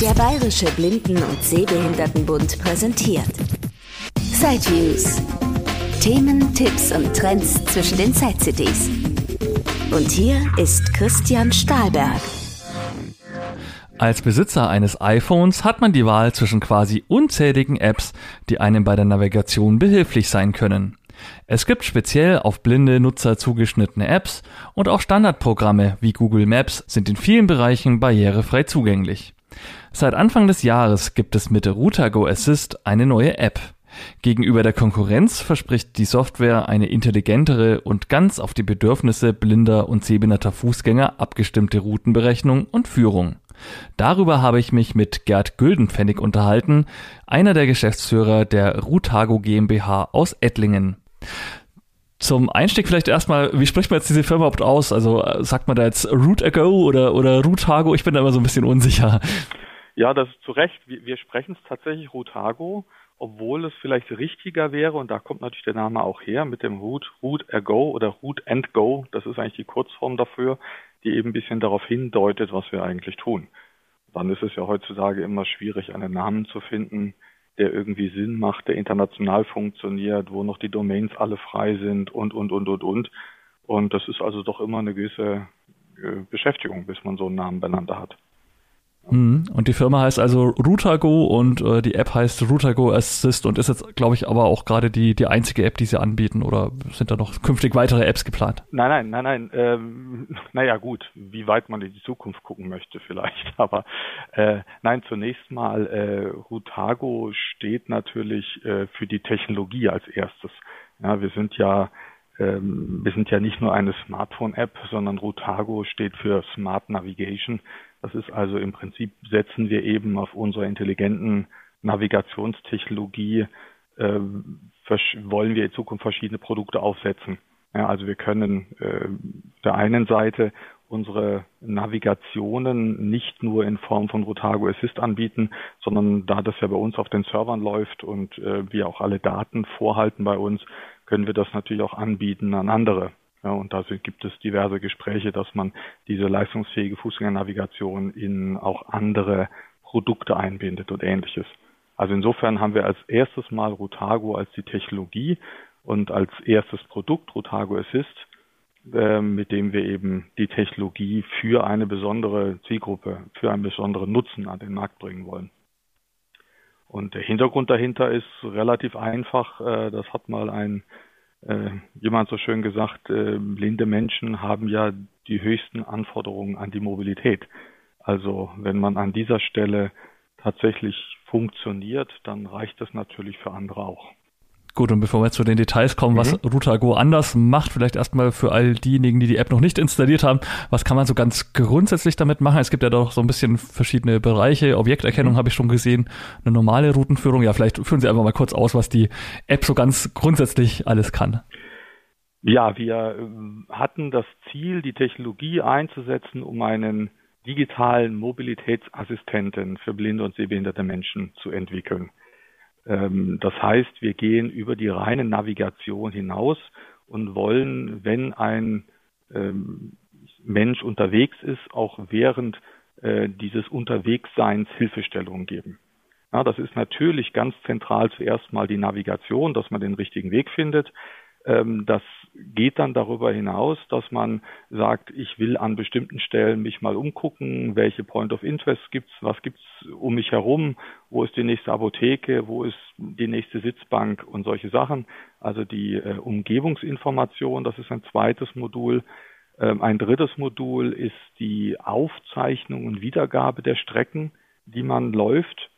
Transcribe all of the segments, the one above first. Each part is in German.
Der Bayerische Blinden- und Sehbehindertenbund präsentiert Sideviews. Themen, Tipps und Trends zwischen den Side-CDs. Und hier ist Christian Stahlberg. Als Besitzer eines iPhones hat man die Wahl zwischen quasi unzähligen Apps, die einem bei der Navigation behilflich sein können. Es gibt speziell auf blinde Nutzer zugeschnittene Apps und auch Standardprogramme wie Google Maps sind in vielen Bereichen barrierefrei zugänglich. Seit Anfang des Jahres gibt es mit RoutaGo Assist eine neue App. Gegenüber der Konkurrenz verspricht die Software eine intelligentere und ganz auf die Bedürfnisse blinder und sehbehinderter Fußgänger abgestimmte Routenberechnung und Führung. Darüber habe ich mich mit Gerd Güldenpfennig unterhalten, einer der Geschäftsführer der Rutago GmbH aus Ettlingen. Zum Einstieg vielleicht erstmal, wie spricht man jetzt diese Firma überhaupt aus? Also äh, sagt man da jetzt Root Ago oder, oder Rutago? Ich bin da immer so ein bisschen unsicher. Ja, das ist zu Recht. Wir, wir sprechen es tatsächlich Rutago, obwohl es vielleicht richtiger wäre, und da kommt natürlich der Name auch her, mit dem Root, Root Ago oder Root and Go. Das ist eigentlich die Kurzform dafür, die eben ein bisschen darauf hindeutet, was wir eigentlich tun. Dann ist es ja heutzutage immer schwierig, einen Namen zu finden, der irgendwie Sinn macht, der international funktioniert, wo noch die Domains alle frei sind und, und, und, und, und. Und das ist also doch immer eine gewisse äh, Beschäftigung, bis man so einen Namen beieinander hat. Mhm. Und die Firma heißt also Rutago und äh, die App heißt Rutago Assist und ist jetzt, glaube ich, aber auch gerade die, die einzige App, die sie anbieten oder sind da noch künftig weitere Apps geplant? Nein, nein, nein, nein. Ähm, naja, gut, wie weit man in die Zukunft gucken möchte vielleicht. Aber äh, nein, zunächst mal, äh, Rutago steht natürlich äh, für die Technologie als erstes. Ja, wir sind ja ähm, wir sind ja nicht nur eine Smartphone-App, sondern Rutago steht für Smart Navigation. Das ist also im Prinzip setzen wir eben auf unserer intelligenten Navigationstechnologie, äh, wollen wir in Zukunft verschiedene Produkte aufsetzen. Ja, also wir können äh, der einen Seite unsere Navigationen nicht nur in Form von Rotago Assist anbieten, sondern da das ja bei uns auf den Servern läuft und äh, wir auch alle Daten vorhalten bei uns, können wir das natürlich auch anbieten an andere. Ja, und da gibt es diverse Gespräche, dass man diese leistungsfähige Fußgängernavigation in auch andere Produkte einbindet und ähnliches. Also insofern haben wir als erstes Mal Rotago als die Technologie und als erstes Produkt Rotago Assist, äh, mit dem wir eben die Technologie für eine besondere Zielgruppe, für einen besonderen Nutzen an den Markt bringen wollen. Und der Hintergrund dahinter ist relativ einfach. Äh, das hat mal ein äh, jemand so schön gesagt, äh, blinde Menschen haben ja die höchsten Anforderungen an die Mobilität. Also wenn man an dieser Stelle tatsächlich funktioniert, dann reicht das natürlich für andere auch. Gut, und bevor wir zu den Details kommen, mhm. was Rutago anders macht, vielleicht erstmal für all diejenigen, die die App noch nicht installiert haben, was kann man so ganz grundsätzlich damit machen? Es gibt ja doch so ein bisschen verschiedene Bereiche. Objekterkennung mhm. habe ich schon gesehen, eine normale Routenführung. Ja, vielleicht führen Sie einfach mal kurz aus, was die App so ganz grundsätzlich alles kann. Ja, wir ähm, hatten das Ziel, die Technologie einzusetzen, um einen digitalen Mobilitätsassistenten für blinde und sehbehinderte Menschen zu entwickeln. Ähm, das heißt, wir gehen über die reine Navigation hinaus und wollen, wenn ein ähm, Mensch unterwegs ist, auch während äh, dieses Unterwegsseins Hilfestellungen geben. Ja, das ist natürlich ganz zentral zuerst mal die Navigation, dass man den richtigen Weg findet. Ähm, das geht dann darüber hinaus, dass man sagt, ich will an bestimmten Stellen mich mal umgucken, welche Point of Interest gibt's, was gibt's um mich herum, wo ist die nächste Apotheke, wo ist die nächste Sitzbank und solche Sachen. Also die äh, Umgebungsinformation, das ist ein zweites Modul. Ähm, ein drittes Modul ist die Aufzeichnung und Wiedergabe der Strecken, die man läuft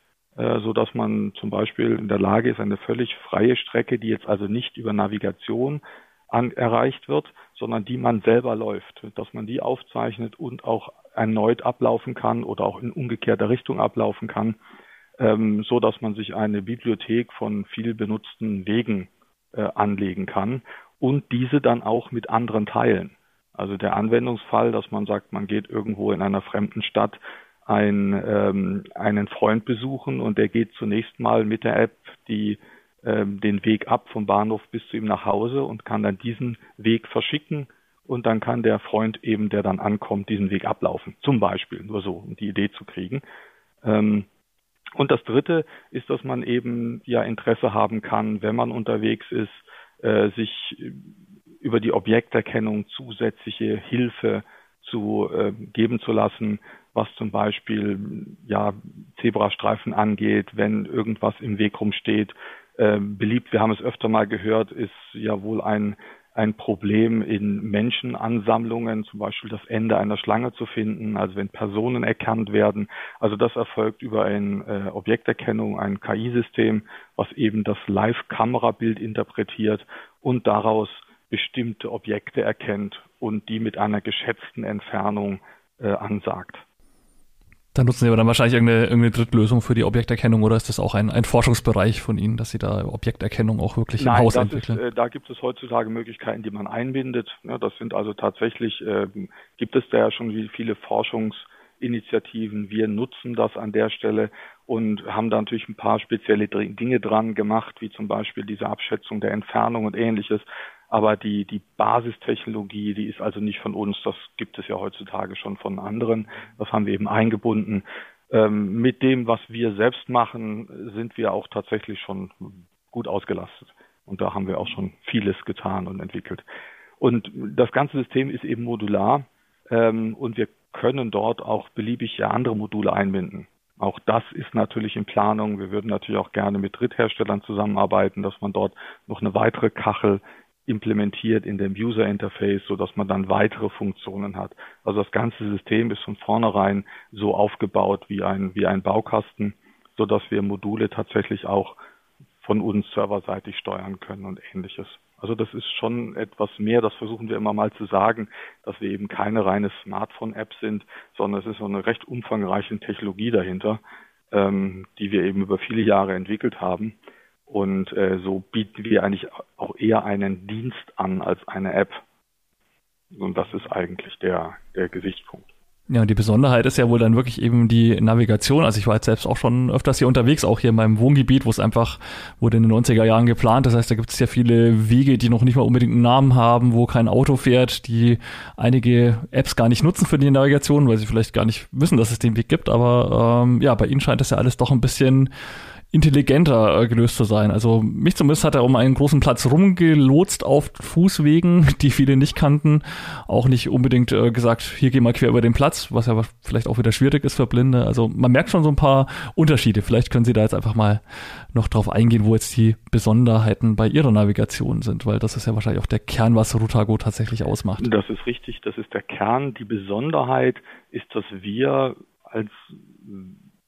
so dass man zum Beispiel in der Lage ist, eine völlig freie Strecke, die jetzt also nicht über Navigation an, erreicht wird, sondern die man selber läuft, dass man die aufzeichnet und auch erneut ablaufen kann oder auch in umgekehrter Richtung ablaufen kann, ähm, so dass man sich eine Bibliothek von viel benutzten Wegen äh, anlegen kann und diese dann auch mit anderen teilen. Also der Anwendungsfall, dass man sagt, man geht irgendwo in einer fremden Stadt ein, ähm, einen Freund besuchen und der geht zunächst mal mit der App die, ähm, den Weg ab vom Bahnhof bis zu ihm nach Hause und kann dann diesen Weg verschicken und dann kann der Freund eben, der dann ankommt, diesen Weg ablaufen. Zum Beispiel, nur so, um die Idee zu kriegen. Ähm, und das Dritte ist, dass man eben ja Interesse haben kann, wenn man unterwegs ist, äh, sich über die Objekterkennung zusätzliche Hilfe zu äh, geben zu lassen, was zum Beispiel ja Zebrastreifen angeht, wenn irgendwas im Weg rumsteht. Äh, beliebt, wir haben es öfter mal gehört, ist ja wohl ein ein Problem in Menschenansammlungen, zum Beispiel das Ende einer Schlange zu finden, also wenn Personen erkannt werden. Also das erfolgt über eine äh, Objekterkennung, ein KI-System, was eben das Live-Kamerabild interpretiert und daraus bestimmte Objekte erkennt und die mit einer geschätzten Entfernung äh, ansagt. Da nutzen Sie aber dann wahrscheinlich irgendeine, irgendeine Drittlösung für die Objekterkennung oder ist das auch ein, ein Forschungsbereich von Ihnen, dass Sie da Objekterkennung auch wirklich Nein, im Haus entwickeln? Ist, äh, da gibt es heutzutage Möglichkeiten, die man einbindet. Ja, das sind also tatsächlich, äh, gibt es da ja schon viele Forschungsinitiativen. Wir nutzen das an der Stelle und haben da natürlich ein paar spezielle Dinge dran gemacht, wie zum Beispiel diese Abschätzung der Entfernung und ähnliches. Aber die, die Basistechnologie, die ist also nicht von uns. Das gibt es ja heutzutage schon von anderen. Das haben wir eben eingebunden. Ähm, mit dem, was wir selbst machen, sind wir auch tatsächlich schon gut ausgelastet. Und da haben wir auch schon vieles getan und entwickelt. Und das ganze System ist eben modular ähm, und wir können dort auch beliebig andere Module einbinden. Auch das ist natürlich in Planung. Wir würden natürlich auch gerne mit Drittherstellern zusammenarbeiten, dass man dort noch eine weitere Kachel implementiert in dem User Interface, so dass man dann weitere Funktionen hat. Also das ganze System ist von vornherein so aufgebaut wie ein, wie ein Baukasten, so dass wir Module tatsächlich auch von uns serverseitig steuern können und ähnliches. Also das ist schon etwas mehr, das versuchen wir immer mal zu sagen, dass wir eben keine reine Smartphone-App sind, sondern es ist so eine recht umfangreiche Technologie dahinter, ähm, die wir eben über viele Jahre entwickelt haben und äh, so bieten wir eigentlich auch eher einen Dienst an als eine App. Und das ist eigentlich der, der Gesichtspunkt. Ja, und die Besonderheit ist ja wohl dann wirklich eben die Navigation. Also ich war jetzt selbst auch schon öfters hier unterwegs, auch hier in meinem Wohngebiet, wo es einfach wurde in den 90er Jahren geplant. Das heißt, da gibt es ja viele Wege, die noch nicht mal unbedingt einen Namen haben, wo kein Auto fährt, die einige Apps gar nicht nutzen für die Navigation, weil sie vielleicht gar nicht wissen, dass es den Weg gibt. Aber ähm, ja, bei ihnen scheint das ja alles doch ein bisschen intelligenter äh, gelöst zu sein. Also mich zumindest hat er um einen großen Platz rumgelotst auf Fußwegen, die viele nicht kannten. Auch nicht unbedingt äh, gesagt, hier geh mal quer über den Platz, was ja vielleicht auch wieder schwierig ist für Blinde. Also man merkt schon so ein paar Unterschiede. Vielleicht können Sie da jetzt einfach mal noch drauf eingehen, wo jetzt die Besonderheiten bei Ihrer Navigation sind, weil das ist ja wahrscheinlich auch der Kern, was Rutago tatsächlich ausmacht. Das ist richtig, das ist der Kern. Die Besonderheit ist, dass wir als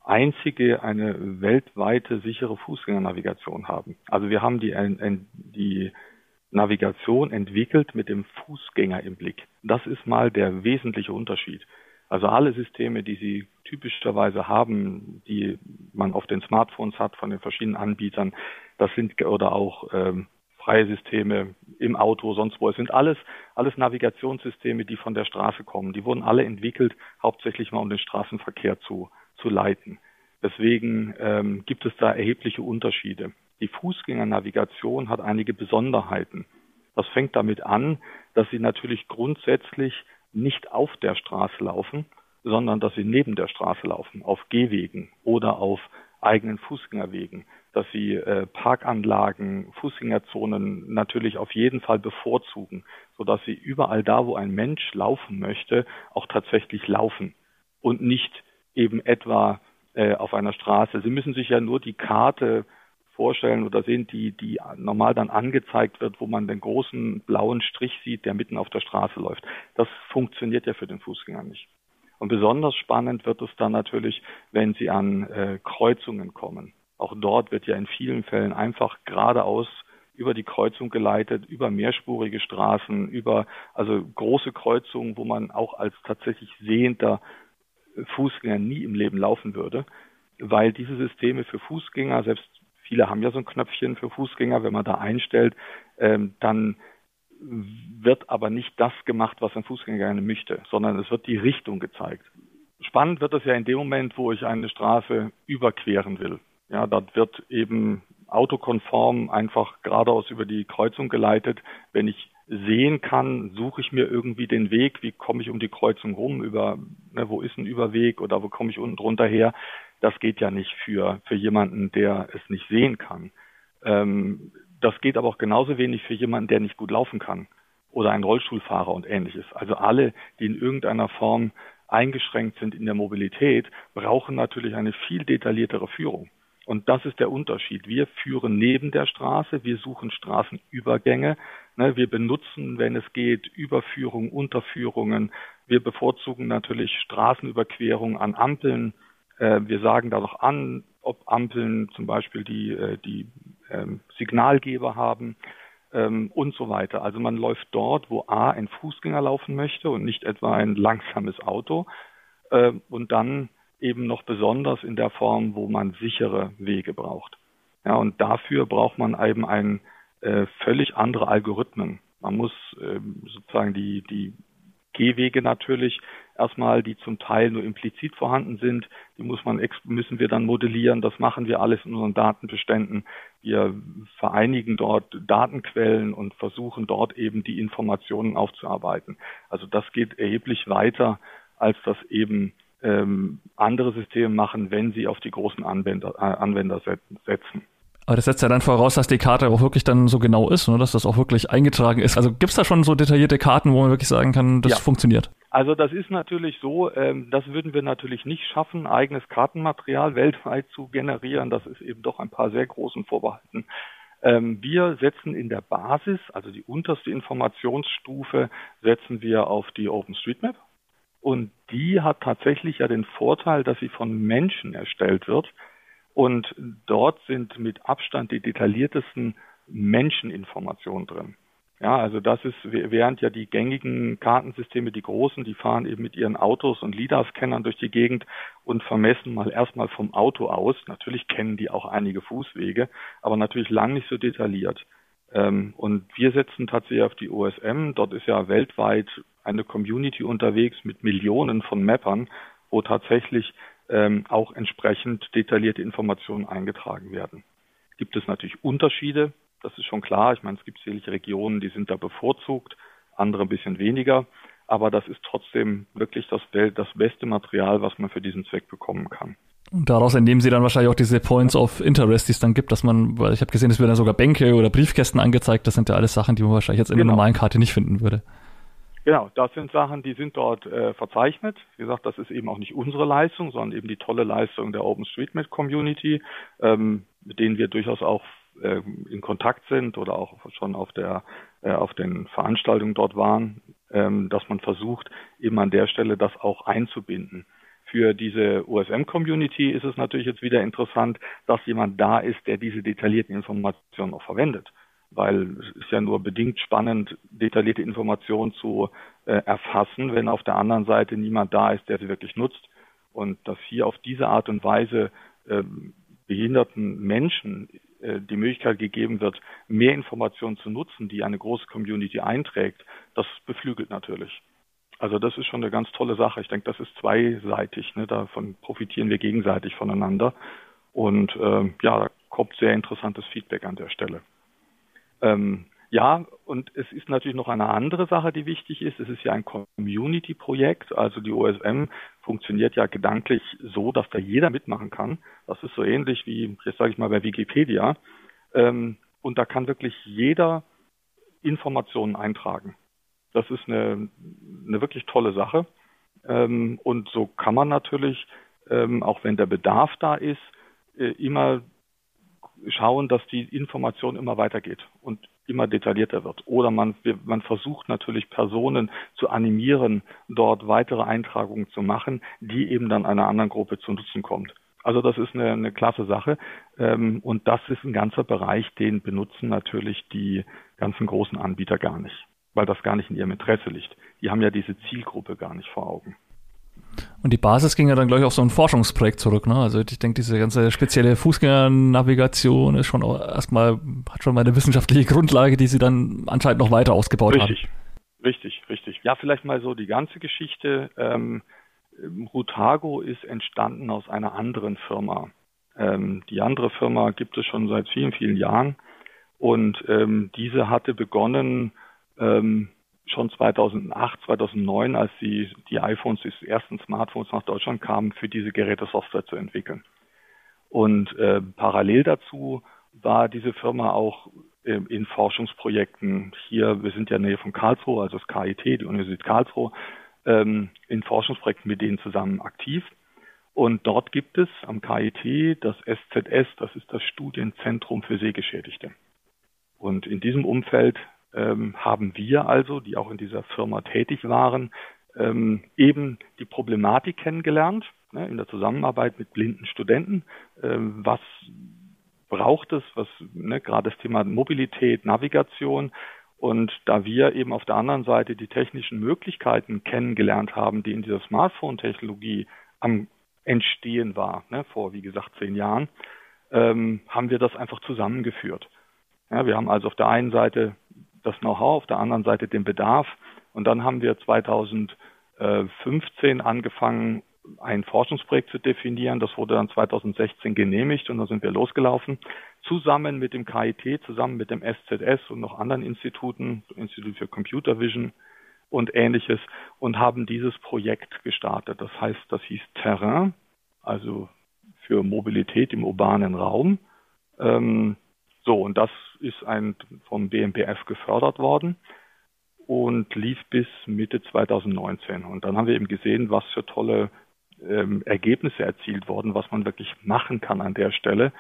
einzige eine weltweite sichere Fußgängernavigation haben. Also wir haben die, die Navigation entwickelt mit dem Fußgänger im Blick. Das ist mal der wesentliche Unterschied. Also alle Systeme, die Sie typischerweise haben, die man auf den Smartphones hat von den verschiedenen Anbietern, das sind oder auch ähm, freie Systeme im Auto, sonst wo. Es sind alles, alles Navigationssysteme, die von der Straße kommen. Die wurden alle entwickelt, hauptsächlich mal um den Straßenverkehr zu zu leiten. Deswegen ähm, gibt es da erhebliche Unterschiede. Die Fußgängernavigation hat einige Besonderheiten. Das fängt damit an, dass sie natürlich grundsätzlich nicht auf der Straße laufen, sondern dass sie neben der Straße laufen, auf Gehwegen oder auf eigenen Fußgängerwegen, dass sie äh, Parkanlagen, Fußgängerzonen natürlich auf jeden Fall bevorzugen, sodass sie überall da, wo ein Mensch laufen möchte, auch tatsächlich laufen und nicht eben etwa äh, auf einer Straße. Sie müssen sich ja nur die Karte vorstellen oder sehen, die, die normal dann angezeigt wird, wo man den großen blauen Strich sieht, der mitten auf der Straße läuft. Das funktioniert ja für den Fußgänger nicht. Und besonders spannend wird es dann natürlich, wenn Sie an äh, Kreuzungen kommen. Auch dort wird ja in vielen Fällen einfach geradeaus über die Kreuzung geleitet, über mehrspurige Straßen, über also große Kreuzungen, wo man auch als tatsächlich Sehender Fußgänger nie im Leben laufen würde, weil diese Systeme für Fußgänger, selbst viele haben ja so ein Knöpfchen für Fußgänger, wenn man da einstellt, ähm, dann wird aber nicht das gemacht, was ein Fußgänger gerne möchte, sondern es wird die Richtung gezeigt. Spannend wird es ja in dem Moment, wo ich eine Straße überqueren will. Ja, dort wird eben autokonform einfach geradeaus über die Kreuzung geleitet. Wenn ich sehen kann, suche ich mir irgendwie den Weg, wie komme ich um die Kreuzung rum, über, ne, wo ist ein Überweg oder wo komme ich unten drunter her. das geht ja nicht für, für jemanden, der es nicht sehen kann. Ähm, das geht aber auch genauso wenig für jemanden, der nicht gut laufen kann oder ein Rollstuhlfahrer und ähnliches. Also alle, die in irgendeiner Form eingeschränkt sind in der Mobilität, brauchen natürlich eine viel detailliertere Führung. Und das ist der Unterschied. Wir führen neben der Straße, wir suchen Straßenübergänge, ne, wir benutzen, wenn es geht, Überführungen, Unterführungen. Wir bevorzugen natürlich Straßenüberquerungen an Ampeln. Äh, wir sagen da doch an, ob Ampeln zum Beispiel die, äh, die ähm, Signalgeber haben ähm, und so weiter. Also man läuft dort, wo A ein Fußgänger laufen möchte und nicht etwa ein langsames Auto. Äh, und dann eben noch besonders in der Form, wo man sichere Wege braucht. Ja, und dafür braucht man eben ein äh, völlig andere Algorithmen. Man muss äh, sozusagen die, die Gehwege natürlich erstmal, die zum Teil nur implizit vorhanden sind, die muss man, müssen wir dann modellieren. Das machen wir alles in unseren Datenbeständen. Wir vereinigen dort Datenquellen und versuchen dort eben die Informationen aufzuarbeiten. Also das geht erheblich weiter, als das eben ähm, andere Systeme machen, wenn sie auf die großen Anwender, äh, Anwender setzen. Aber das setzt ja dann voraus, dass die Karte auch wirklich dann so genau ist, ne? dass das auch wirklich eingetragen ist. Also gibt es da schon so detaillierte Karten, wo man wirklich sagen kann, das ja. funktioniert? Also das ist natürlich so, ähm, das würden wir natürlich nicht schaffen, eigenes Kartenmaterial weltweit zu generieren. Das ist eben doch ein paar sehr großen Vorbehalten. Ähm, wir setzen in der Basis, also die unterste Informationsstufe, setzen wir auf die OpenStreetMap. Und die hat tatsächlich ja den Vorteil, dass sie von Menschen erstellt wird. Und dort sind mit Abstand die detailliertesten Menscheninformationen drin. Ja, also das ist, während ja die gängigen Kartensysteme, die großen, die fahren eben mit ihren Autos und LIDAR-Scannern durch die Gegend und vermessen mal erstmal vom Auto aus. Natürlich kennen die auch einige Fußwege, aber natürlich lang nicht so detailliert. Ähm, und wir setzen tatsächlich auf die OSM. Dort ist ja weltweit eine Community unterwegs mit Millionen von Mappern, wo tatsächlich ähm, auch entsprechend detaillierte Informationen eingetragen werden. Gibt es natürlich Unterschiede, das ist schon klar. Ich meine, es gibt sicherlich Regionen, die sind da bevorzugt, andere ein bisschen weniger, aber das ist trotzdem wirklich das, das beste Material, was man für diesen Zweck bekommen kann. Und daraus entnehmen Sie dann wahrscheinlich auch diese Points of Interest, die es dann gibt, dass man, weil ich habe gesehen, es werden dann sogar Bänke oder Briefkästen angezeigt. Das sind ja alles Sachen, die man wahrscheinlich jetzt in genau. der normalen Karte nicht finden würde. Genau, das sind Sachen, die sind dort äh, verzeichnet. Wie gesagt, das ist eben auch nicht unsere Leistung, sondern eben die tolle Leistung der OpenStreetMap Community, ähm, mit denen wir durchaus auch äh, in Kontakt sind oder auch schon auf der äh, auf den Veranstaltungen dort waren, ähm, dass man versucht, eben an der Stelle das auch einzubinden. Für diese OSM-Community ist es natürlich jetzt wieder interessant, dass jemand da ist, der diese detaillierten Informationen auch verwendet weil es ist ja nur bedingt spannend, detaillierte Informationen zu äh, erfassen, wenn auf der anderen Seite niemand da ist, der sie wirklich nutzt. Und dass hier auf diese Art und Weise äh, behinderten Menschen äh, die Möglichkeit gegeben wird, mehr Informationen zu nutzen, die eine große Community einträgt, das beflügelt natürlich. Also das ist schon eine ganz tolle Sache. Ich denke, das ist zweiseitig. Ne? Davon profitieren wir gegenseitig voneinander. Und äh, ja, da kommt sehr interessantes Feedback an der Stelle. Ähm, ja, und es ist natürlich noch eine andere Sache, die wichtig ist. Es ist ja ein Community-Projekt. Also die OSM funktioniert ja gedanklich so, dass da jeder mitmachen kann. Das ist so ähnlich wie, jetzt sage ich mal, bei Wikipedia. Ähm, und da kann wirklich jeder Informationen eintragen. Das ist eine, eine wirklich tolle Sache. Ähm, und so kann man natürlich, ähm, auch wenn der Bedarf da ist, äh, immer schauen, dass die Information immer weitergeht und immer detaillierter wird. Oder man, man versucht natürlich Personen zu animieren, dort weitere Eintragungen zu machen, die eben dann einer anderen Gruppe zu Nutzen kommt. Also das ist eine, eine klasse Sache. Ähm, und das ist ein ganzer Bereich, den benutzen natürlich die ganzen großen Anbieter gar nicht, weil das gar nicht in ihrem Interesse liegt. Die haben ja diese Zielgruppe gar nicht vor Augen. Und die Basis ging ja dann gleich auf so ein Forschungsprojekt zurück. Ne? Also ich denke, diese ganze spezielle Fußgängernavigation ist schon erstmal, hat schon mal eine wissenschaftliche Grundlage, die sie dann anscheinend noch weiter ausgebaut richtig, haben. Richtig, richtig. Ja, vielleicht mal so die ganze Geschichte. Ähm, Rutago ist entstanden aus einer anderen Firma. Ähm, die andere Firma gibt es schon seit vielen, vielen Jahren. Und ähm, diese hatte begonnen, ähm, schon 2008, 2009, als die, die iPhones, die ersten Smartphones nach Deutschland kamen, für diese Geräte Software zu entwickeln. Und äh, parallel dazu war diese Firma auch äh, in Forschungsprojekten hier, wir sind ja in der Nähe von Karlsruhe, also das KIT, die Universität Karlsruhe, ähm, in Forschungsprojekten mit denen zusammen aktiv. Und dort gibt es am KIT das SZS, das ist das Studienzentrum für Sehgeschädigte. Und in diesem Umfeld ähm, haben wir also, die auch in dieser Firma tätig waren, ähm, eben die Problematik kennengelernt, ne, in der Zusammenarbeit mit blinden Studenten. Ähm, was braucht es, was ne, gerade das Thema Mobilität, Navigation. Und da wir eben auf der anderen Seite die technischen Möglichkeiten kennengelernt haben, die in dieser Smartphone-Technologie am Entstehen war, ne, vor wie gesagt zehn Jahren, ähm, haben wir das einfach zusammengeführt. Ja, wir haben also auf der einen Seite das Know-how, auf der anderen Seite den Bedarf. Und dann haben wir 2015 angefangen, ein Forschungsprojekt zu definieren. Das wurde dann 2016 genehmigt und da sind wir losgelaufen. Zusammen mit dem KIT, zusammen mit dem SZS und noch anderen Instituten, Institut für Computer Vision und ähnliches und haben dieses Projekt gestartet. Das heißt, das hieß Terrain, also für Mobilität im urbanen Raum. Ähm, so, und das ist ein vom BMPF gefördert worden und lief bis Mitte 2019. Und dann haben wir eben gesehen, was für tolle ähm, Ergebnisse erzielt wurden, was man wirklich machen kann an der Stelle.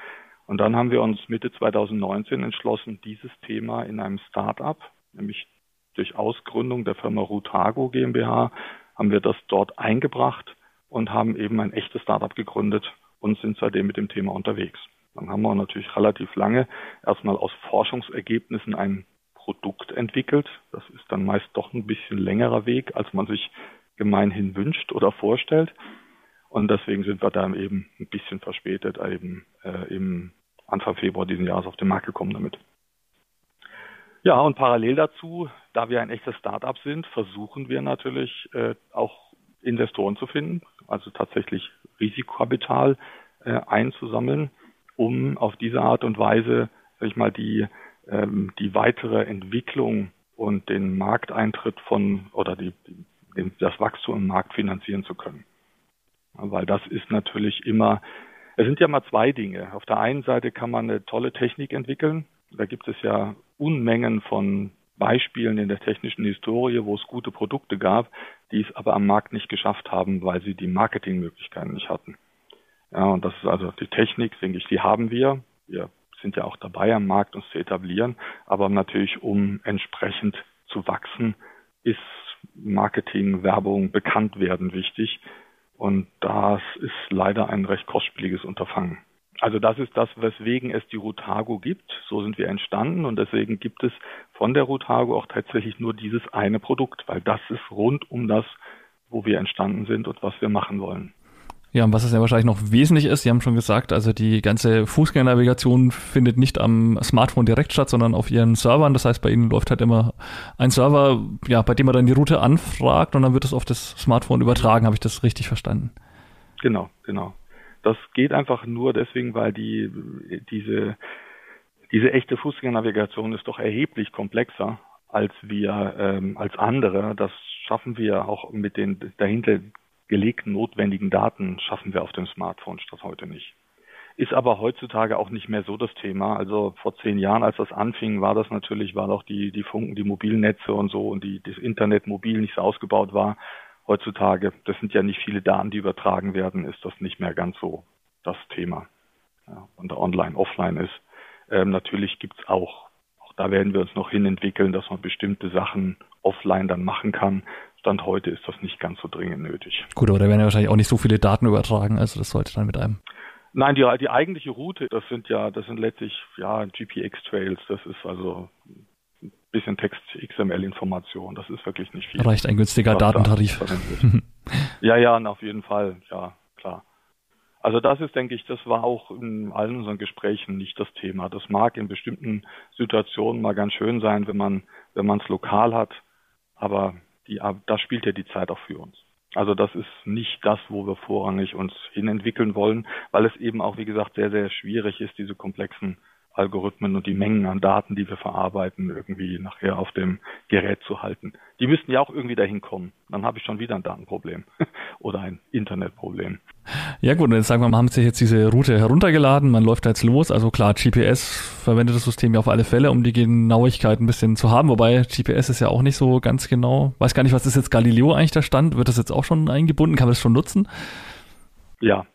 Und dann haben wir uns Mitte 2019 entschlossen, dieses Thema in einem Start-up, nämlich durch Ausgründung der Firma Rutago GmbH, haben wir das dort eingebracht und haben eben ein echtes Start-up gegründet und sind seitdem mit dem Thema unterwegs. Dann haben wir natürlich relativ lange erstmal aus Forschungsergebnissen ein Produkt entwickelt. Das ist dann meist doch ein bisschen längerer Weg, als man sich gemeinhin wünscht oder vorstellt. Und deswegen sind wir da eben ein bisschen verspätet eben äh, im Anfang Februar diesen Jahres auf den Markt gekommen damit. Ja, und parallel dazu, da wir ein echtes Startup sind, versuchen wir natürlich äh, auch Investoren zu finden, also tatsächlich Risikokapital äh, einzusammeln, um auf diese Art und Weise, sag ich mal, die, ähm, die weitere Entwicklung und den Markteintritt von oder die, die, das Wachstum im Markt finanzieren zu können. Weil das ist natürlich immer, es sind ja mal zwei Dinge. Auf der einen Seite kann man eine tolle Technik entwickeln. Da gibt es ja Unmengen von Beispielen in der technischen Historie, wo es gute Produkte gab, die es aber am Markt nicht geschafft haben, weil sie die Marketingmöglichkeiten nicht hatten. Ja, und das ist also die Technik, denke ich, die haben wir. Wir sind ja auch dabei, am Markt uns zu etablieren. Aber natürlich, um entsprechend zu wachsen, ist Marketing, Werbung, bekannt werden wichtig. Und das ist leider ein recht kostspieliges Unterfangen. Also das ist das, weswegen es die Rutago gibt. So sind wir entstanden und deswegen gibt es von der Rutago auch tatsächlich nur dieses eine Produkt, weil das ist rund um das, wo wir entstanden sind und was wir machen wollen. Ja, und was es ja wahrscheinlich noch wesentlich ist, Sie haben schon gesagt, also die ganze Fußgängernavigation findet nicht am Smartphone direkt statt, sondern auf Ihren Servern. Das heißt, bei Ihnen läuft halt immer ein Server, ja, bei dem man dann die Route anfragt und dann wird es auf das Smartphone übertragen. Habe ich das richtig verstanden? Genau, genau. Das geht einfach nur deswegen, weil die, diese, diese echte Fußgängernavigation ist doch erheblich komplexer als wir, ähm, als andere. Das schaffen wir auch mit den dahinter gelegten notwendigen Daten schaffen wir auf dem Smartphone statt heute nicht. Ist aber heutzutage auch nicht mehr so das Thema. Also vor zehn Jahren, als das anfing, war das natürlich, war auch die, die Funken, die Mobilnetze und so und die, das Internet mobil nicht so ausgebaut war. Heutzutage, das sind ja nicht viele Daten, die übertragen werden, ist das nicht mehr ganz so das Thema. Ja, und online, offline ist. Ähm, natürlich auch, auch da werden wir uns noch hin entwickeln, dass man bestimmte Sachen offline dann machen kann. Stand heute ist das nicht ganz so dringend nötig. Gut, aber da werden ja wahrscheinlich auch nicht so viele Daten übertragen, also das sollte dann mit einem. Nein, die, die eigentliche Route, das sind ja, das sind letztlich ja GPX-Trails, das ist also ein bisschen Text-XML-Information, das ist wirklich nicht viel. Reicht ein günstiger Datentarif. ja, ja, auf jeden Fall, ja, klar. Also das ist, denke ich, das war auch in allen unseren Gesprächen nicht das Thema. Das mag in bestimmten Situationen mal ganz schön sein, wenn man, wenn man es lokal hat, aber die, da spielt ja die Zeit auch für uns. Also das ist nicht das, wo wir vorrangig uns hinentwickeln wollen, weil es eben auch, wie gesagt, sehr, sehr schwierig ist, diese komplexen Algorithmen und die Mengen an Daten, die wir verarbeiten, irgendwie nachher auf dem Gerät zu halten. Die müssten ja auch irgendwie dahin kommen. Dann habe ich schon wieder ein Datenproblem oder ein Internetproblem. Ja gut, jetzt sagen wir, man haben sich jetzt diese Route heruntergeladen, man läuft jetzt los. Also klar, GPS verwendet das System ja auf alle Fälle, um die Genauigkeit ein bisschen zu haben. Wobei GPS ist ja auch nicht so ganz genau. Weiß gar nicht, was ist jetzt Galileo eigentlich der Stand? Wird das jetzt auch schon eingebunden? Kann man das schon nutzen? Ja,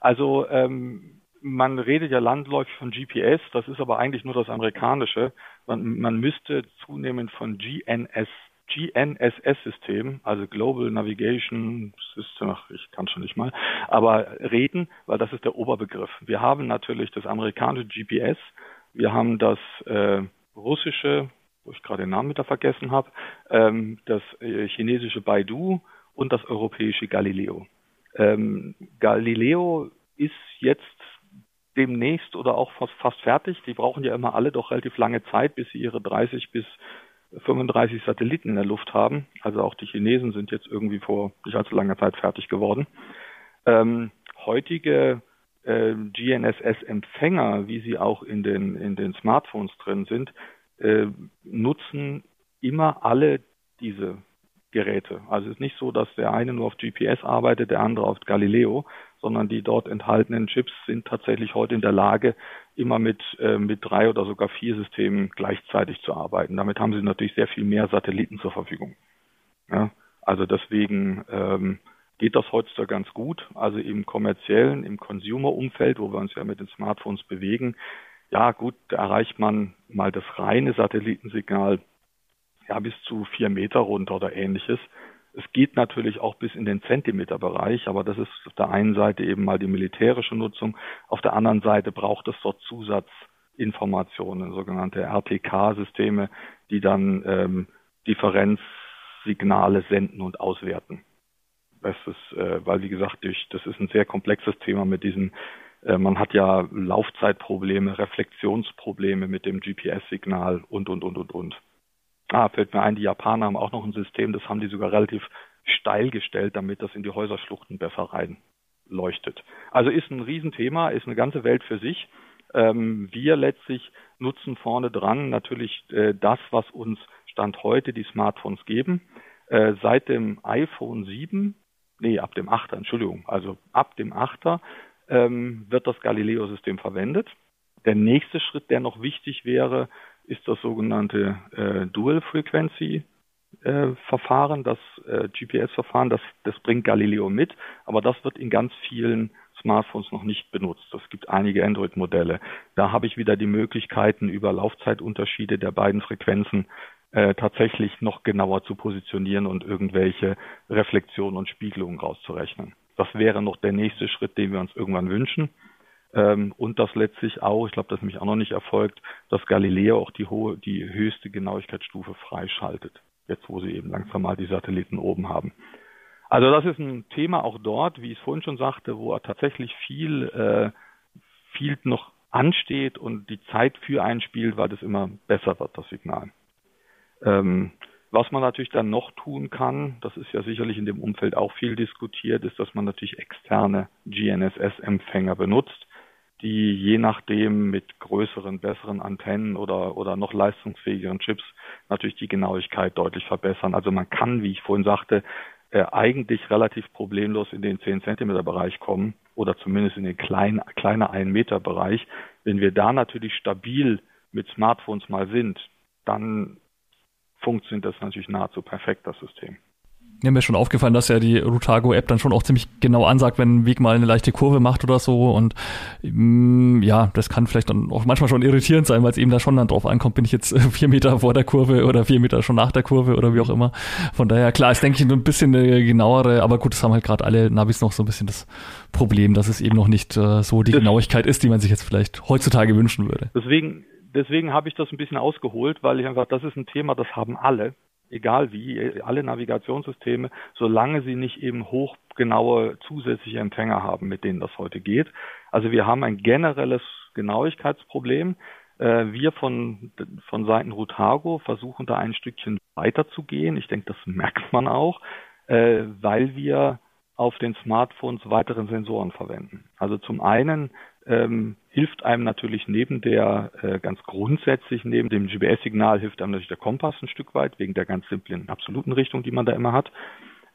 also ähm, man redet ja landläufig von GPS, das ist aber eigentlich nur das amerikanische. Man, man müsste zunehmend von GNS GNSS-System, also Global Navigation System, ach, ich kann schon nicht mal, aber reden, weil das ist der Oberbegriff. Wir haben natürlich das amerikanische GPS, wir haben das äh, russische, wo ich gerade den Namen wieder vergessen habe, ähm, das äh, chinesische Baidu und das europäische Galileo. Ähm, Galileo ist jetzt demnächst oder auch fast, fast fertig. Die brauchen ja immer alle doch relativ lange Zeit, bis sie ihre 30 bis 35 Satelliten in der Luft haben. Also auch die Chinesen sind jetzt irgendwie vor nicht allzu langer Zeit fertig geworden. Ähm, heutige äh, GNSS-Empfänger, wie sie auch in den, in den Smartphones drin sind, äh, nutzen immer alle diese Geräte. Also es ist nicht so, dass der eine nur auf GPS arbeitet, der andere auf Galileo, sondern die dort enthaltenen Chips sind tatsächlich heute in der Lage, immer mit, äh, mit drei oder sogar vier Systemen gleichzeitig zu arbeiten. Damit haben sie natürlich sehr viel mehr Satelliten zur Verfügung. Ja, also deswegen ähm, geht das heutzutage ganz gut. Also im kommerziellen, im Consumer-Umfeld, wo wir uns ja mit den Smartphones bewegen, ja gut, da erreicht man mal das reine Satellitensignal ja bis zu vier Meter runter oder ähnliches. Es geht natürlich auch bis in den Zentimeterbereich, aber das ist auf der einen Seite eben mal die militärische Nutzung, auf der anderen Seite braucht es dort Zusatzinformationen, sogenannte RTK-Systeme, die dann ähm, Differenzsignale senden und auswerten. Das ist, äh, weil wie gesagt, durch, das ist ein sehr komplexes Thema mit diesen äh, man hat ja Laufzeitprobleme, Reflexionsprobleme mit dem GPS-Signal und, und, und, und, und. Ah, fällt mir ein, die Japaner haben auch noch ein System, das haben die sogar relativ steil gestellt, damit das in die Häuserschluchten besser reinleuchtet. Also ist ein Riesenthema, ist eine ganze Welt für sich. Ähm, wir letztlich nutzen vorne dran natürlich äh, das, was uns Stand heute die Smartphones geben. Äh, seit dem iPhone 7, nee, ab dem 8er, Entschuldigung, also ab dem 8er ähm, wird das Galileo-System verwendet. Der nächste Schritt, der noch wichtig wäre, ist das sogenannte äh, Dual Frequency äh, Verfahren, das äh, GPS-Verfahren, das, das bringt Galileo mit, aber das wird in ganz vielen Smartphones noch nicht benutzt. Es gibt einige Android-Modelle. Da habe ich wieder die Möglichkeiten, über Laufzeitunterschiede der beiden Frequenzen äh, tatsächlich noch genauer zu positionieren und irgendwelche Reflexionen und Spiegelungen rauszurechnen. Das wäre noch der nächste Schritt, den wir uns irgendwann wünschen. Ähm, und das letztlich auch, ich glaube, das ist nämlich auch noch nicht erfolgt, dass Galileo auch die hohe, die höchste Genauigkeitsstufe freischaltet. Jetzt, wo sie eben langsam mal die Satelliten oben haben. Also das ist ein Thema auch dort, wie ich es vorhin schon sagte, wo tatsächlich viel, äh, viel noch ansteht und die Zeit für einspielt, weil das immer besser wird, das Signal. Ähm, was man natürlich dann noch tun kann, das ist ja sicherlich in dem Umfeld auch viel diskutiert, ist, dass man natürlich externe GNSS-Empfänger benutzt die je nachdem mit größeren, besseren Antennen oder, oder noch leistungsfähigeren Chips natürlich die Genauigkeit deutlich verbessern. Also man kann, wie ich vorhin sagte, äh, eigentlich relativ problemlos in den 10 Zentimeter Bereich kommen oder zumindest in den kleinen, kleiner 1 Meter Bereich. Wenn wir da natürlich stabil mit Smartphones mal sind, dann funktioniert das natürlich nahezu perfekt, das System. Ja, mir ist schon aufgefallen, dass ja die Rutago-App dann schon auch ziemlich genau ansagt, wenn ein Weg mal eine leichte Kurve macht oder so. Und mm, ja, das kann vielleicht dann auch manchmal schon irritierend sein, weil es eben da schon dann drauf ankommt, bin ich jetzt vier Meter vor der Kurve oder vier Meter schon nach der Kurve oder wie auch immer. Von daher, klar, ist denke ich ein bisschen eine genauere, aber gut, das haben halt gerade alle Navis noch so ein bisschen das Problem, dass es eben noch nicht äh, so die Genauigkeit ist, die man sich jetzt vielleicht heutzutage wünschen würde. Deswegen, deswegen habe ich das ein bisschen ausgeholt, weil ich einfach, das ist ein Thema, das haben alle egal wie, alle Navigationssysteme, solange sie nicht eben hochgenaue zusätzliche Empfänger haben, mit denen das heute geht. Also wir haben ein generelles Genauigkeitsproblem. Äh, wir von, von Seiten Rutago versuchen da ein Stückchen weiter zu gehen. Ich denke, das merkt man auch, äh, weil wir auf den Smartphones weiteren Sensoren verwenden. Also zum einen ähm, hilft einem natürlich neben der, äh, ganz grundsätzlich neben dem GPS-Signal hilft einem natürlich der Kompass ein Stück weit, wegen der ganz simplen absoluten Richtung, die man da immer hat.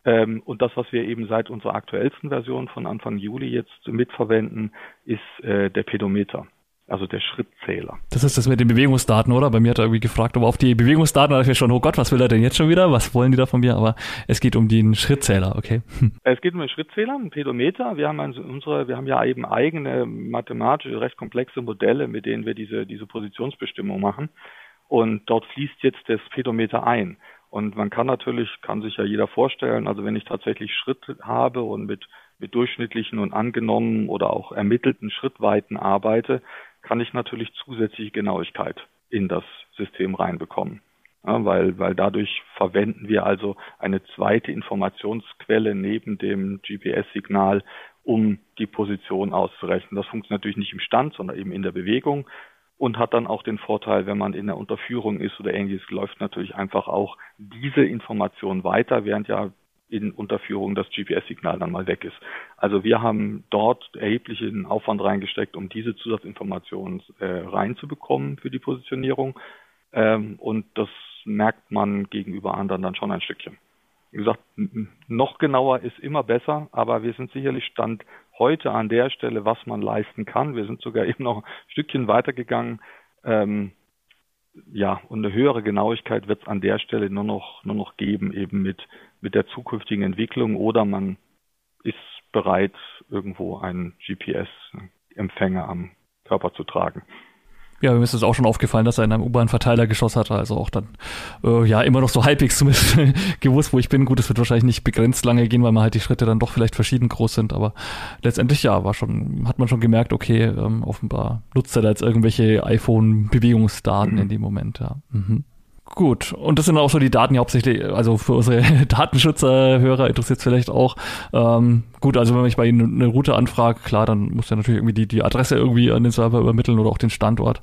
Ähm, und das, was wir eben seit unserer aktuellsten Version von Anfang Juli jetzt mitverwenden, ist äh, der Pedometer also der Schrittzähler. Das ist das mit den Bewegungsdaten, oder? Bei mir hat er irgendwie gefragt, aber auf die Bewegungsdaten dachte ich mir schon, oh Gott, was will er denn jetzt schon wieder? Was wollen die da von mir? Aber es geht um den Schrittzähler, okay? Es geht um den Schrittzähler, einen Pedometer. Wir haben also unsere, wir haben ja eben eigene mathematische, recht komplexe Modelle, mit denen wir diese, diese Positionsbestimmung machen. Und dort fließt jetzt das Pedometer ein. Und man kann natürlich, kann sich ja jeder vorstellen, also wenn ich tatsächlich Schritt habe und mit, mit durchschnittlichen und angenommen oder auch ermittelten Schrittweiten arbeite, kann ich natürlich zusätzliche Genauigkeit in das System reinbekommen. Ja, weil, weil dadurch verwenden wir also eine zweite Informationsquelle neben dem GPS-Signal, um die Position auszurechnen. Das funktioniert natürlich nicht im Stand, sondern eben in der Bewegung und hat dann auch den Vorteil, wenn man in der Unterführung ist oder ähnliches, läuft natürlich einfach auch diese Information weiter, während ja in Unterführung das GPS-Signal dann mal weg ist. Also wir haben dort erheblichen Aufwand reingesteckt, um diese Zusatzinformationen äh, reinzubekommen für die Positionierung. Ähm, und das merkt man gegenüber anderen dann schon ein Stückchen. Wie gesagt, noch genauer ist immer besser, aber wir sind sicherlich Stand heute an der Stelle, was man leisten kann. Wir sind sogar eben noch ein Stückchen weitergegangen. Ähm, ja, und eine höhere Genauigkeit wird es an der Stelle nur noch, nur noch geben, eben mit, mit der zukünftigen Entwicklung oder man ist bereit, irgendwo einen GPS-Empfänger am Körper zu tragen. Ja, mir ist es auch schon aufgefallen, dass er in einem U-Bahn-Verteiler geschossen hat, also auch dann, äh, ja, immer noch so halbwegs zumindest gewusst, wo ich bin. Gut, es wird wahrscheinlich nicht begrenzt lange gehen, weil man halt die Schritte dann doch vielleicht verschieden groß sind, aber letztendlich ja, war schon, hat man schon gemerkt, okay, ähm, offenbar nutzt er da jetzt irgendwelche iPhone-Bewegungsdaten mhm. in dem Moment, ja. Mhm. Gut, und das sind auch so die Daten, die hauptsächlich, also für unsere Datenschutzerhörer interessiert es vielleicht auch. Ähm, gut, also wenn ich bei Ihnen eine Route anfrage, klar, dann muss er natürlich irgendwie die, die Adresse irgendwie an den Server übermitteln oder auch den Standort.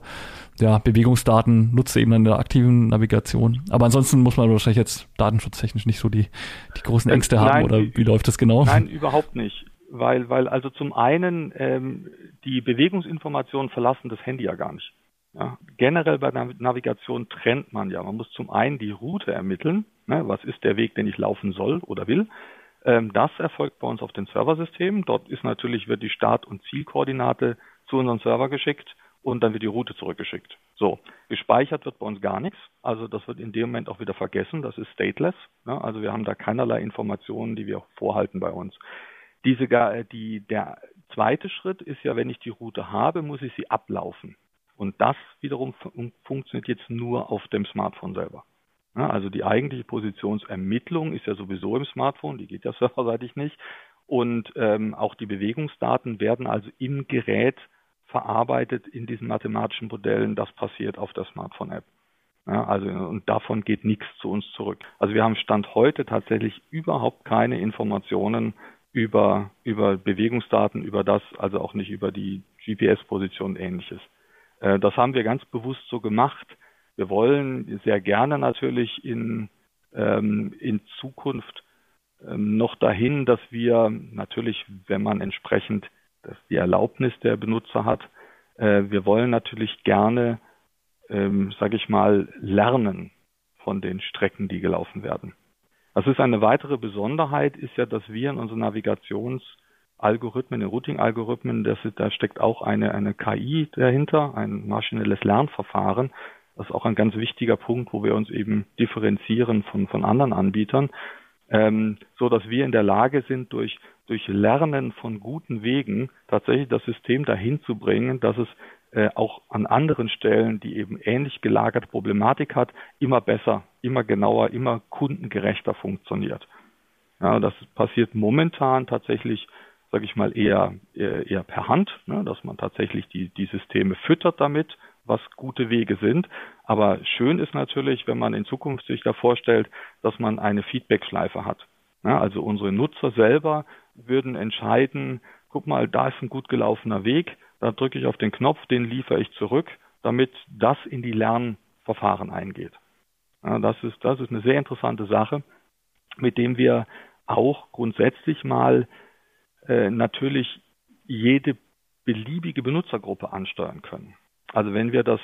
Ja, Bewegungsdaten nutzt er eben in der aktiven Navigation. Aber ansonsten muss man wahrscheinlich jetzt datenschutztechnisch nicht so die, die großen Ängste nein, haben oder wie läuft das genau? Nein, überhaupt nicht. Weil, weil also zum einen ähm, die Bewegungsinformationen verlassen das Handy ja gar nicht. Ja, generell bei der Navigation trennt man ja. Man muss zum einen die Route ermitteln. Ne, was ist der Weg, den ich laufen soll oder will? Ähm, das erfolgt bei uns auf den Serversystemen. Dort ist natürlich, wird die Start- und Zielkoordinate zu unserem Server geschickt und dann wird die Route zurückgeschickt. So, gespeichert wird bei uns gar nichts. Also das wird in dem Moment auch wieder vergessen. Das ist stateless. Ne? Also wir haben da keinerlei Informationen, die wir vorhalten bei uns. Diese, die, der zweite Schritt ist ja, wenn ich die Route habe, muss ich sie ablaufen. Und das wiederum funktioniert jetzt nur auf dem Smartphone selber. Ja, also die eigentliche Positionsermittlung ist ja sowieso im Smartphone, die geht ja serverseitig nicht. Und ähm, auch die Bewegungsdaten werden also im Gerät verarbeitet in diesen mathematischen Modellen. Das passiert auf der Smartphone-App. Ja, also und davon geht nichts zu uns zurück. Also wir haben Stand heute tatsächlich überhaupt keine Informationen über über Bewegungsdaten, über das, also auch nicht über die GPS-Position und ähnliches. Äh, das haben wir ganz bewusst so gemacht. Wir wollen sehr gerne natürlich in, ähm, in Zukunft ähm, noch dahin, dass wir natürlich, wenn man entsprechend die Erlaubnis der Benutzer hat, äh, wir wollen natürlich gerne, ähm, sage ich mal, lernen von den Strecken, die gelaufen werden. Das ist eine weitere Besonderheit, ist ja, dass wir in unseren Navigations- Algorithmen, in Routing-Algorithmen, da steckt auch eine, eine KI dahinter, ein maschinelles Lernverfahren. Das ist auch ein ganz wichtiger Punkt, wo wir uns eben differenzieren von, von anderen Anbietern, ähm, so dass wir in der Lage sind, durch, durch Lernen von guten Wegen tatsächlich das System dahin zu bringen, dass es äh, auch an anderen Stellen, die eben ähnlich gelagerte Problematik hat, immer besser, immer genauer, immer kundengerechter funktioniert. Ja, das passiert momentan tatsächlich sage ich mal, eher, eher, per Hand, ne, dass man tatsächlich die, die Systeme füttert damit, was gute Wege sind. Aber schön ist natürlich, wenn man in Zukunft sich da vorstellt, dass man eine Feedback-Schleife hat. Ja, also unsere Nutzer selber würden entscheiden, guck mal, da ist ein gut gelaufener Weg, da drücke ich auf den Knopf, den liefere ich zurück, damit das in die Lernverfahren eingeht. Ja, das ist, das ist eine sehr interessante Sache, mit dem wir auch grundsätzlich mal äh, natürlich jede beliebige Benutzergruppe ansteuern können. Also wenn wir das,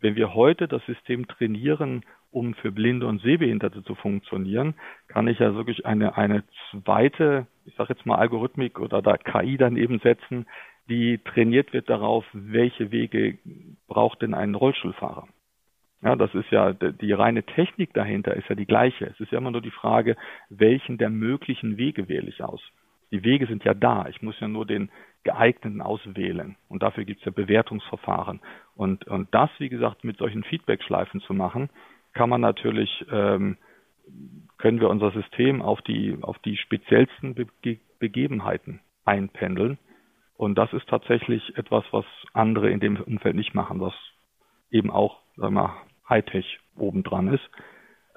wenn wir heute das System trainieren, um für Blinde und Sehbehinderte zu funktionieren, kann ich ja wirklich eine, eine zweite, ich sage jetzt mal Algorithmik oder da KI daneben setzen, die trainiert wird darauf, welche Wege braucht denn ein Rollstuhlfahrer. Ja, das ist ja, die reine Technik dahinter ist ja die gleiche. Es ist ja immer nur die Frage, welchen der möglichen Wege wähle ich aus. Die Wege sind ja da. Ich muss ja nur den geeigneten auswählen. Und dafür gibt es ja Bewertungsverfahren. Und, und das, wie gesagt, mit solchen Feedback-Schleifen zu machen, kann man natürlich, ähm, können wir unser System auf die, auf die speziellsten Be Begebenheiten einpendeln. Und das ist tatsächlich etwas, was andere in dem Umfeld nicht machen, was eben auch, sagen wir Hightech obendran ist.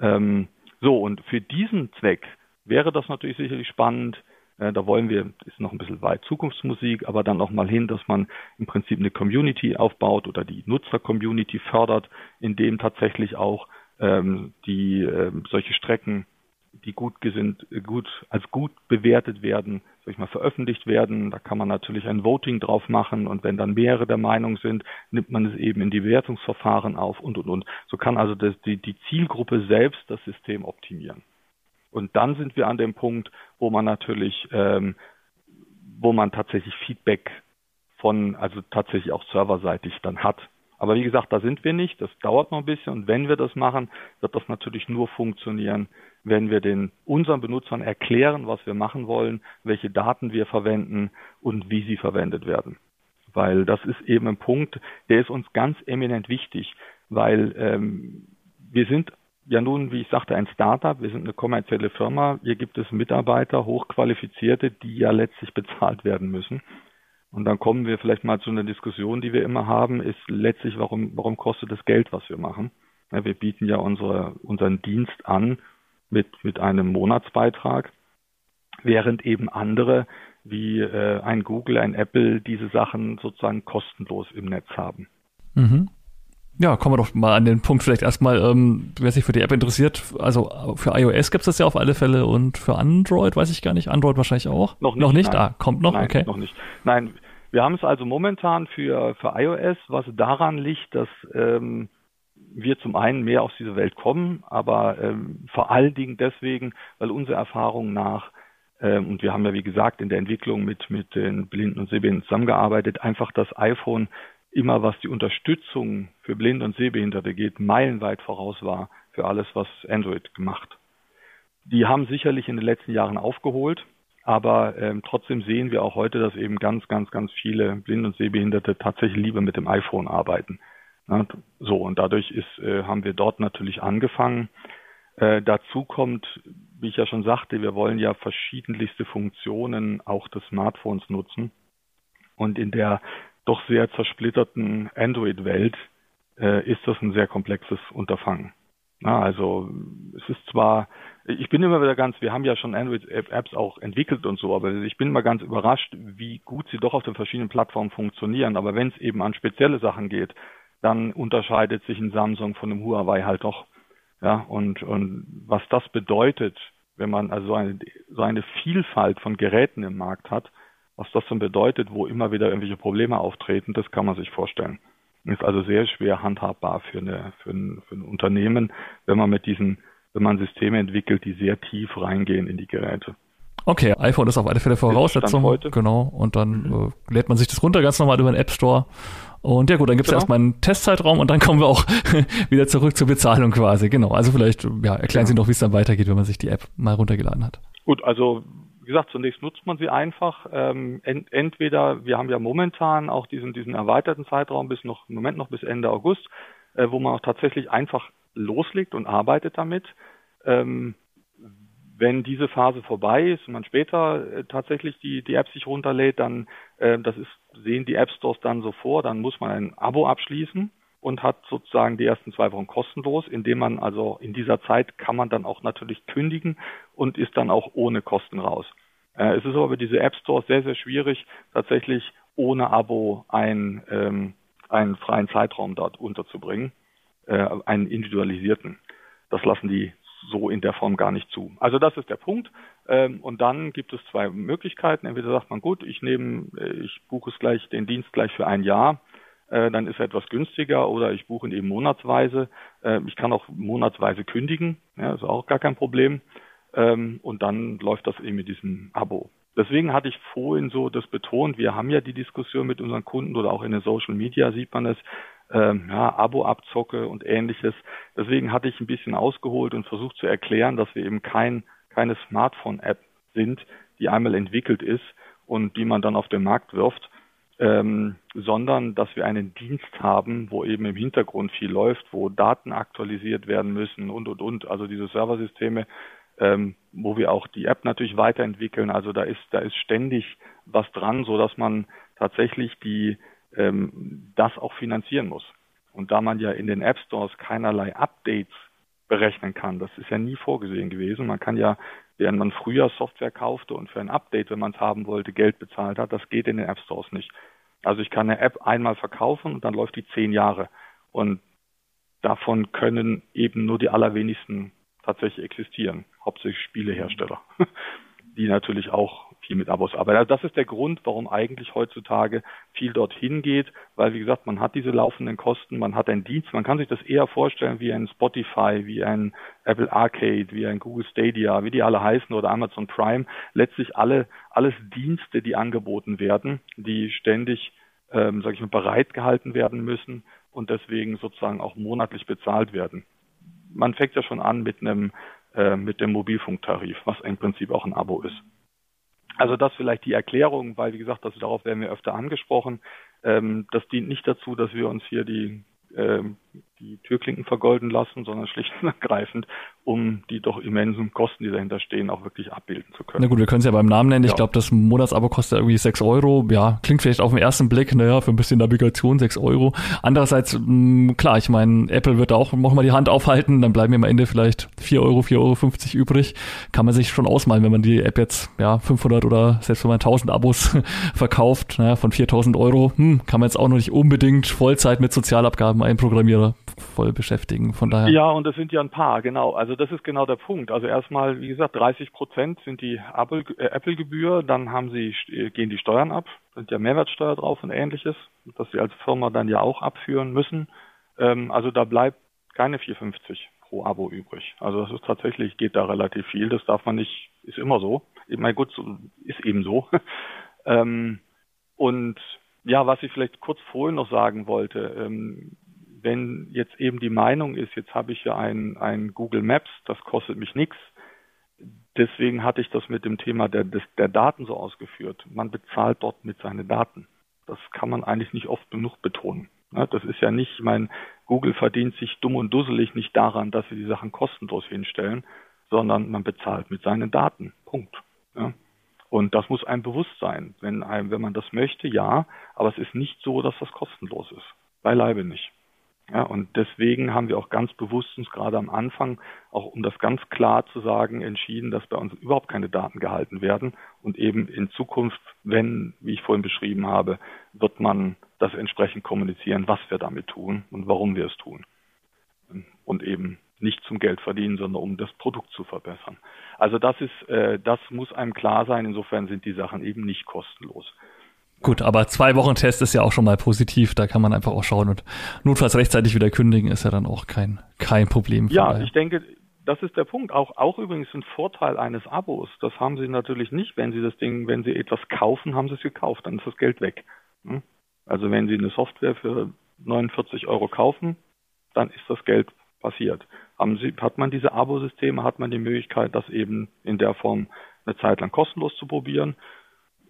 Ähm, so, und für diesen Zweck wäre das natürlich sicherlich spannend. Äh, da wollen wir, ist noch ein bisschen weit Zukunftsmusik, aber dann auch mal hin, dass man im Prinzip eine Community aufbaut oder die Nutzer-Community fördert, indem tatsächlich auch ähm, die ähm, solche Strecken, die gut gesinnt, gut als gut bewertet werden, sag ich mal, veröffentlicht werden. Da kann man natürlich ein Voting drauf machen und wenn dann mehrere der Meinung sind, nimmt man es eben in die Bewertungsverfahren auf und und und. So kann also das, die, die Zielgruppe selbst das System optimieren. Und dann sind wir an dem Punkt, wo man natürlich, ähm, wo man tatsächlich Feedback von, also tatsächlich auch serverseitig dann hat. Aber wie gesagt, da sind wir nicht. Das dauert noch ein bisschen. Und wenn wir das machen, wird das natürlich nur funktionieren, wenn wir den unseren Benutzern erklären, was wir machen wollen, welche Daten wir verwenden und wie sie verwendet werden. Weil das ist eben ein Punkt, der ist uns ganz eminent wichtig, weil ähm, wir sind ja nun, wie ich sagte, ein Startup. Wir sind eine kommerzielle Firma. Hier gibt es Mitarbeiter, hochqualifizierte, die ja letztlich bezahlt werden müssen. Und dann kommen wir vielleicht mal zu einer Diskussion, die wir immer haben, ist letztlich, warum, warum kostet das Geld, was wir machen? Ja, wir bieten ja unsere, unseren Dienst an mit, mit einem Monatsbeitrag, während eben andere wie äh, ein Google, ein Apple diese Sachen sozusagen kostenlos im Netz haben. Mhm. Ja, kommen wir doch mal an den Punkt vielleicht erstmal, ähm, wer sich für die App interessiert. Also für iOS gibt es das ja auf alle Fälle und für Android weiß ich gar nicht. Android wahrscheinlich auch. Noch nicht. Noch nicht? Ah, kommt noch? Nein, okay. Noch nicht. Nein, wir haben es also momentan für, für iOS, was daran liegt, dass ähm, wir zum einen mehr aus dieser Welt kommen, aber ähm, vor allen Dingen deswegen, weil unsere Erfahrung nach ähm, und wir haben ja wie gesagt in der Entwicklung mit mit den Blinden und Sehbehinderten zusammengearbeitet, einfach das iPhone immer was die Unterstützung für Blinde und Sehbehinderte geht, meilenweit voraus war für alles, was Android gemacht. Die haben sicherlich in den letzten Jahren aufgeholt, aber ähm, trotzdem sehen wir auch heute, dass eben ganz, ganz, ganz viele Blinde und Sehbehinderte tatsächlich lieber mit dem iPhone arbeiten. Ja, so, und dadurch ist, äh, haben wir dort natürlich angefangen. Äh, dazu kommt, wie ich ja schon sagte, wir wollen ja verschiedenlichste Funktionen auch des Smartphones nutzen. Und in der doch sehr zersplitterten Android-Welt äh, ist das ein sehr komplexes Unterfangen. Na, also es ist zwar, ich bin immer wieder ganz, wir haben ja schon Android-Apps auch entwickelt und so, aber ich bin immer ganz überrascht, wie gut sie doch auf den verschiedenen Plattformen funktionieren. Aber wenn es eben an spezielle Sachen geht, dann unterscheidet sich ein Samsung von einem Huawei halt doch. Ja, und, und was das bedeutet, wenn man also eine, so eine Vielfalt von Geräten im Markt hat, was das dann bedeutet, wo immer wieder irgendwelche Probleme auftreten, das kann man sich vorstellen. Ist also sehr schwer handhabbar für, eine, für, ein, für ein Unternehmen, wenn man mit diesen, wenn man Systeme entwickelt, die sehr tief reingehen in die Geräte. Okay, iPhone ist auf alle Fälle Voraussetzung. Heute. Genau. Und dann mhm. äh, lädt man sich das runter ganz normal über den App Store. Und ja gut, dann gibt es genau. erstmal einen Testzeitraum und dann kommen wir auch wieder zurück zur Bezahlung quasi. Genau. Also vielleicht ja, erklären ja. Sie noch, wie es dann weitergeht, wenn man sich die App mal runtergeladen hat. Gut, also wie gesagt, zunächst nutzt man sie einfach. Ähm, ent, entweder, wir haben ja momentan auch diesen, diesen erweiterten Zeitraum bis noch, im Moment noch bis Ende August, äh, wo man auch tatsächlich einfach loslegt und arbeitet damit. Ähm, wenn diese Phase vorbei ist und man später äh, tatsächlich die, die App sich runterlädt, dann äh, das ist, sehen die App Stores dann so vor, dann muss man ein Abo abschließen und hat sozusagen die ersten zwei Wochen kostenlos, indem man also in dieser Zeit kann man dann auch natürlich kündigen und ist dann auch ohne Kosten raus. Äh, es ist aber bei diese App Stores sehr, sehr schwierig, tatsächlich ohne Abo ein, ähm, einen freien Zeitraum dort unterzubringen, äh, einen individualisierten. Das lassen die so in der Form gar nicht zu. Also das ist der Punkt. Ähm, und dann gibt es zwei Möglichkeiten. Entweder sagt man, gut, ich nehme, äh, ich buche es gleich, den Dienst gleich für ein Jahr, äh, dann ist er etwas günstiger, oder ich buche ihn eben monatsweise. Äh, ich kann auch monatsweise kündigen, ja, ist auch gar kein Problem. Ähm, und dann läuft das eben mit diesem Abo. Deswegen hatte ich vorhin so das betont, wir haben ja die Diskussion mit unseren Kunden oder auch in den Social Media sieht man es, ähm, ja, Abo-Abzocke und ähnliches. Deswegen hatte ich ein bisschen ausgeholt und versucht zu erklären, dass wir eben kein, keine Smartphone-App sind, die einmal entwickelt ist und die man dann auf den Markt wirft, ähm, sondern dass wir einen Dienst haben, wo eben im Hintergrund viel läuft, wo Daten aktualisiert werden müssen und und und. Also diese Serversysteme, ähm, wo wir auch die App natürlich weiterentwickeln. Also da ist da ist ständig was dran, so dass man tatsächlich die ähm, das auch finanzieren muss. Und da man ja in den App Stores keinerlei Updates berechnen kann, das ist ja nie vorgesehen gewesen. Man kann ja, während man früher Software kaufte und für ein Update, wenn man es haben wollte, Geld bezahlt hat, das geht in den App Stores nicht. Also ich kann eine App einmal verkaufen und dann läuft die zehn Jahre. Und davon können eben nur die allerwenigsten tatsächlich existieren, hauptsächlich Spielehersteller, die natürlich auch viel mit Abos arbeiten. Also das ist der Grund, warum eigentlich heutzutage viel dorthin geht, weil wie gesagt, man hat diese laufenden Kosten, man hat einen Dienst, man kann sich das eher vorstellen wie ein Spotify, wie ein Apple Arcade, wie ein Google Stadia, wie die alle heißen oder Amazon Prime, letztlich alle alles Dienste, die angeboten werden, die ständig ähm, sage ich mal, bereit gehalten werden müssen und deswegen sozusagen auch monatlich bezahlt werden. Man fängt ja schon an mit einem äh, mit dem Mobilfunktarif, was im Prinzip auch ein Abo ist. Also das vielleicht die Erklärung, weil wie gesagt, das, darauf werden wir öfter angesprochen. Ähm, das dient nicht dazu, dass wir uns hier die ähm, die Türklinken vergolden lassen, sondern schlicht und ergreifend, um die doch immensen Kosten, die dahinter stehen, auch wirklich abbilden zu können. Na gut, wir können es ja beim Namen nennen. Ich ja. glaube, das Monatsabo kostet irgendwie sechs Euro. Ja, klingt vielleicht auf den ersten Blick, naja, für ein bisschen Navigation sechs Euro. Andererseits, mh, mm, klar, ich meine, Apple wird auch noch mal die Hand aufhalten, dann bleiben am Ende vielleicht vier Euro, vier Euro fünfzig übrig. Kann man sich schon ausmalen, wenn man die App jetzt, ja, 500 oder selbst wenn man 1000 Abos verkauft, naja, von 4000 Euro, hm, kann man jetzt auch noch nicht unbedingt Vollzeit mit Sozialabgaben einprogrammieren voll beschäftigen. Von daher. Ja, und das sind ja ein paar, genau. Also das ist genau der Punkt. Also erstmal, wie gesagt, 30 Prozent sind die äh, Apple-Gebühr, dann haben sie, äh, gehen die Steuern ab, sind ja Mehrwertsteuer drauf und ähnliches, dass sie als Firma dann ja auch abführen müssen. Ähm, also da bleibt keine 4,50 pro Abo übrig. Also das ist tatsächlich, geht da relativ viel. Das darf man nicht, ist immer so. Ich meine, gut, ist eben so. ähm, und ja, was ich vielleicht kurz vorhin noch sagen wollte, ähm, wenn jetzt eben die Meinung ist, jetzt habe ich ja ein, ein Google Maps, das kostet mich nichts. Deswegen hatte ich das mit dem Thema der, des, der Daten so ausgeführt. Man bezahlt dort mit seinen Daten. Das kann man eigentlich nicht oft genug betonen. Das ist ja nicht, ich meine, Google verdient sich dumm und dusselig nicht daran, dass sie die Sachen kostenlos hinstellen, sondern man bezahlt mit seinen Daten. Punkt. Und das muss einem bewusst sein. Wenn, einem, wenn man das möchte, ja, aber es ist nicht so, dass das kostenlos ist. Beileibe nicht. Ja, und deswegen haben wir auch ganz bewusst uns gerade am Anfang, auch um das ganz klar zu sagen, entschieden, dass bei uns überhaupt keine Daten gehalten werden und eben in Zukunft, wenn, wie ich vorhin beschrieben habe, wird man das entsprechend kommunizieren, was wir damit tun und warum wir es tun. Und eben nicht zum Geld verdienen, sondern um das Produkt zu verbessern. Also das ist, äh, das muss einem klar sein. Insofern sind die Sachen eben nicht kostenlos. Gut, aber zwei Wochen Test ist ja auch schon mal positiv. Da kann man einfach auch schauen und notfalls rechtzeitig wieder kündigen ist ja dann auch kein, kein Problem. Ja, ich denke, das ist der Punkt. Auch, auch übrigens ein Vorteil eines Abos. Das haben Sie natürlich nicht, wenn Sie das Ding, wenn Sie etwas kaufen, haben Sie es gekauft, dann ist das Geld weg. Hm? Also wenn Sie eine Software für 49 Euro kaufen, dann ist das Geld passiert. Haben Sie, hat man diese Abosysteme, hat man die Möglichkeit, das eben in der Form eine Zeit lang kostenlos zu probieren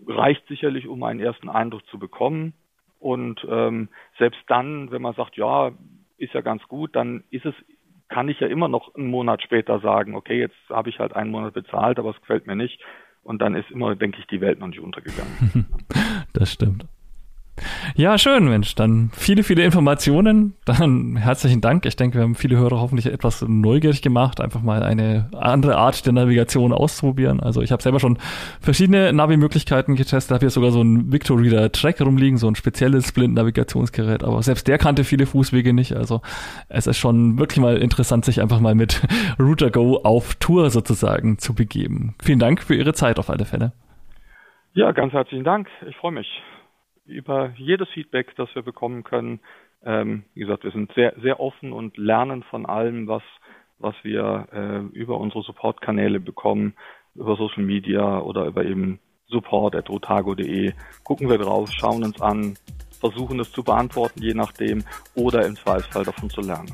reicht sicherlich, um einen ersten Eindruck zu bekommen. Und ähm, selbst dann, wenn man sagt, ja, ist ja ganz gut, dann ist es, kann ich ja immer noch einen Monat später sagen, okay, jetzt habe ich halt einen Monat bezahlt, aber es gefällt mir nicht. Und dann ist immer, denke ich, die Welt noch nicht untergegangen. das stimmt. Ja, schön, Mensch. Dann viele, viele Informationen. Dann herzlichen Dank. Ich denke, wir haben viele Hörer hoffentlich etwas neugierig gemacht, einfach mal eine andere Art der Navigation auszuprobieren. Also ich habe selber schon verschiedene Navi-Möglichkeiten getestet. Habe hier sogar so ein Victor Reader Track rumliegen, so ein spezielles Blind-Navigationsgerät. Aber selbst der kannte viele Fußwege nicht. Also es ist schon wirklich mal interessant, sich einfach mal mit Router Go auf Tour sozusagen zu begeben. Vielen Dank für Ihre Zeit auf alle Fälle. Ja, ganz herzlichen Dank. Ich freue mich über jedes Feedback, das wir bekommen können. Ähm, wie gesagt, wir sind sehr, sehr offen und lernen von allem, was, was wir äh, über unsere Support-Kanäle bekommen, über Social Media oder über eben support.rotago.de. Gucken wir drauf, schauen uns an, versuchen es zu beantworten, je nachdem, oder im Zweifelsfall davon zu lernen.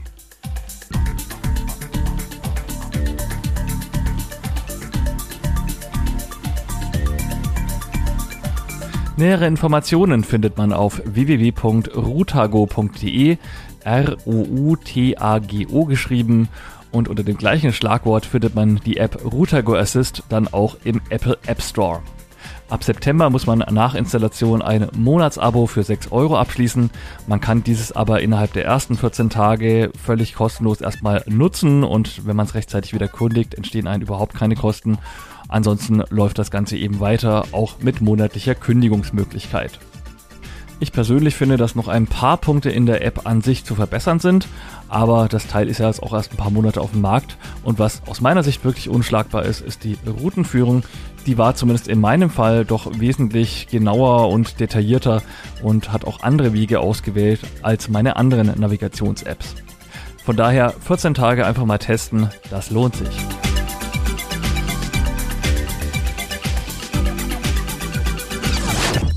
Nähere Informationen findet man auf www.rutago.de, R-O-U-T-A-G-O geschrieben und unter dem gleichen Schlagwort findet man die App Rutago Assist dann auch im Apple App Store. Ab September muss man nach Installation ein Monatsabo für 6 Euro abschließen. Man kann dieses aber innerhalb der ersten 14 Tage völlig kostenlos erstmal nutzen und wenn man es rechtzeitig wieder kundigt, entstehen einem überhaupt keine Kosten. Ansonsten läuft das Ganze eben weiter, auch mit monatlicher Kündigungsmöglichkeit. Ich persönlich finde, dass noch ein paar Punkte in der App an sich zu verbessern sind, aber das Teil ist ja jetzt auch erst ein paar Monate auf dem Markt und was aus meiner Sicht wirklich unschlagbar ist, ist die Routenführung. Die war zumindest in meinem Fall doch wesentlich genauer und detaillierter und hat auch andere Wege ausgewählt als meine anderen Navigations-Apps. Von daher 14 Tage einfach mal testen, das lohnt sich.